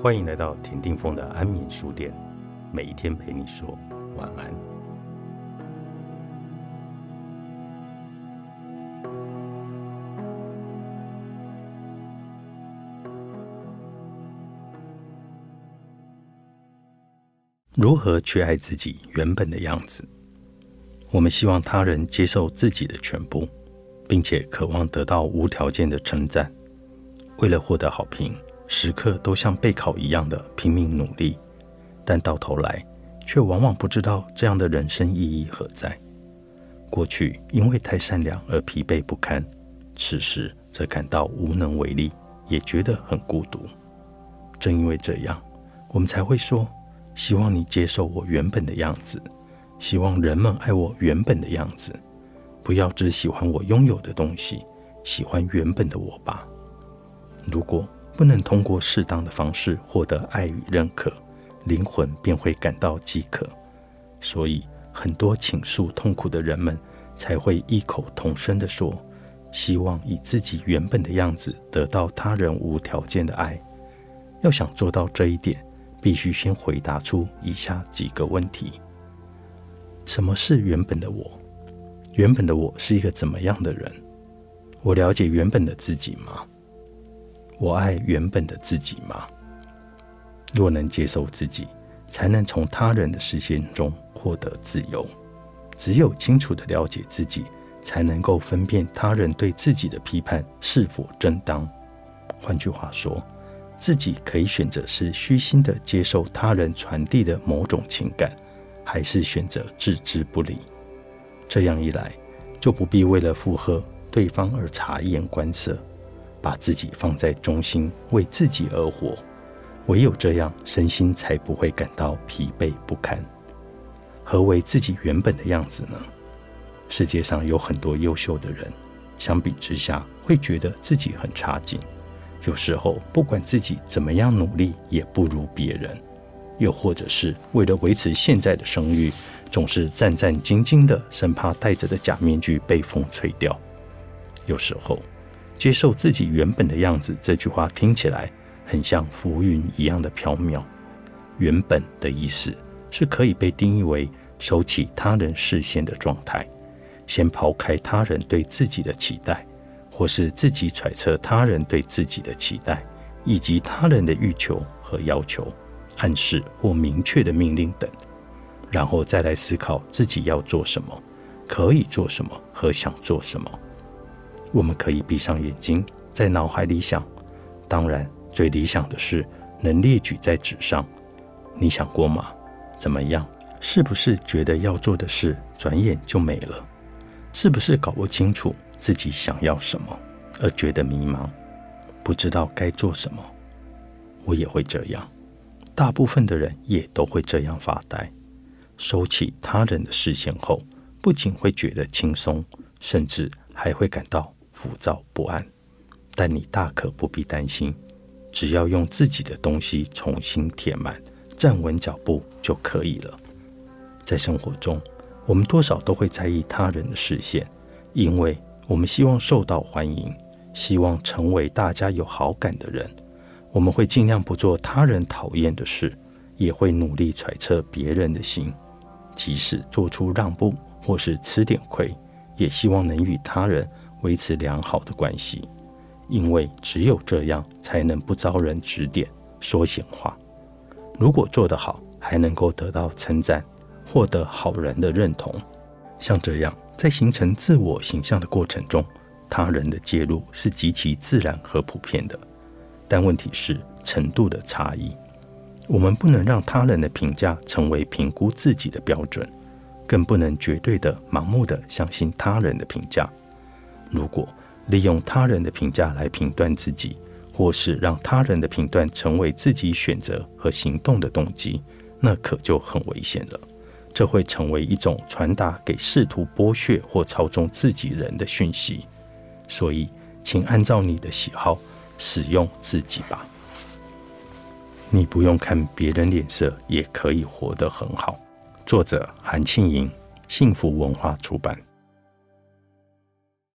欢迎来到田定峰的安眠书店，每一天陪你说晚安。如何去爱自己原本的样子？我们希望他人接受自己的全部，并且渴望得到无条件的称赞。为了获得好评，时刻都像备考一样的拼命努力，但到头来却往往不知道这样的人生意义何在。过去因为太善良而疲惫不堪，此时则感到无能为力，也觉得很孤独。正因为这样，我们才会说。希望你接受我原本的样子，希望人们爱我原本的样子，不要只喜欢我拥有的东西，喜欢原本的我吧。如果不能通过适当的方式获得爱与认可，灵魂便会感到饥渴。所以，很多倾诉痛苦的人们才会异口同声地说：“希望以自己原本的样子得到他人无条件的爱。”要想做到这一点。必须先回答出以下几个问题：什么是原本的我？原本的我是一个怎么样的人？我了解原本的自己吗？我爱原本的自己吗？若能接受自己，才能从他人的视线中获得自由。只有清楚的了解自己，才能够分辨他人对自己的批判是否正当。换句话说。自己可以选择是虚心的接受他人传递的某种情感，还是选择置之不理。这样一来，就不必为了附和对方而察言观色，把自己放在中心，为自己而活。唯有这样，身心才不会感到疲惫不堪。何为自己原本的样子呢？世界上有很多优秀的人，相比之下，会觉得自己很差劲。有时候，不管自己怎么样努力，也不如别人；又或者是为了维持现在的声誉，总是战战兢兢的，生怕戴着的假面具被风吹掉。有时候，接受自己原本的样子，这句话听起来很像浮云一样的缥缈。原本的意思是可以被定义为收起他人视线的状态，先抛开他人对自己的期待。或是自己揣测他人对自己的期待，以及他人的欲求和要求、暗示或明确的命令等，然后再来思考自己要做什么、可以做什么和想做什么。我们可以闭上眼睛，在脑海里想。当然，最理想的是能列举在纸上。你想过吗？怎么样？是不是觉得要做的事转眼就没了？是不是搞不清楚？自己想要什么而觉得迷茫，不知道该做什么，我也会这样。大部分的人也都会这样发呆。收起他人的视线后，不仅会觉得轻松，甚至还会感到浮躁不安。但你大可不必担心，只要用自己的东西重新填满，站稳脚步就可以了。在生活中，我们多少都会在意他人的视线，因为。我们希望受到欢迎，希望成为大家有好感的人。我们会尽量不做他人讨厌的事，也会努力揣测别人的心，即使做出让步或是吃点亏，也希望能与他人维持良好的关系。因为只有这样，才能不遭人指点、说闲话。如果做得好，还能够得到称赞，获得好人的认同。像这样。在形成自我形象的过程中，他人的介入是极其自然和普遍的，但问题是程度的差异。我们不能让他人的评价成为评估自己的标准，更不能绝对的盲目的相信他人的评价。如果利用他人的评价来评断自己，或是让他人的评断成为自己选择和行动的动机，那可就很危险了。这会成为一种传达给试图剥削或操纵自己人的讯息，所以，请按照你的喜好使用自己吧。你不用看别人脸色，也可以活得很好。作者：韩庆莹，幸福文化出版。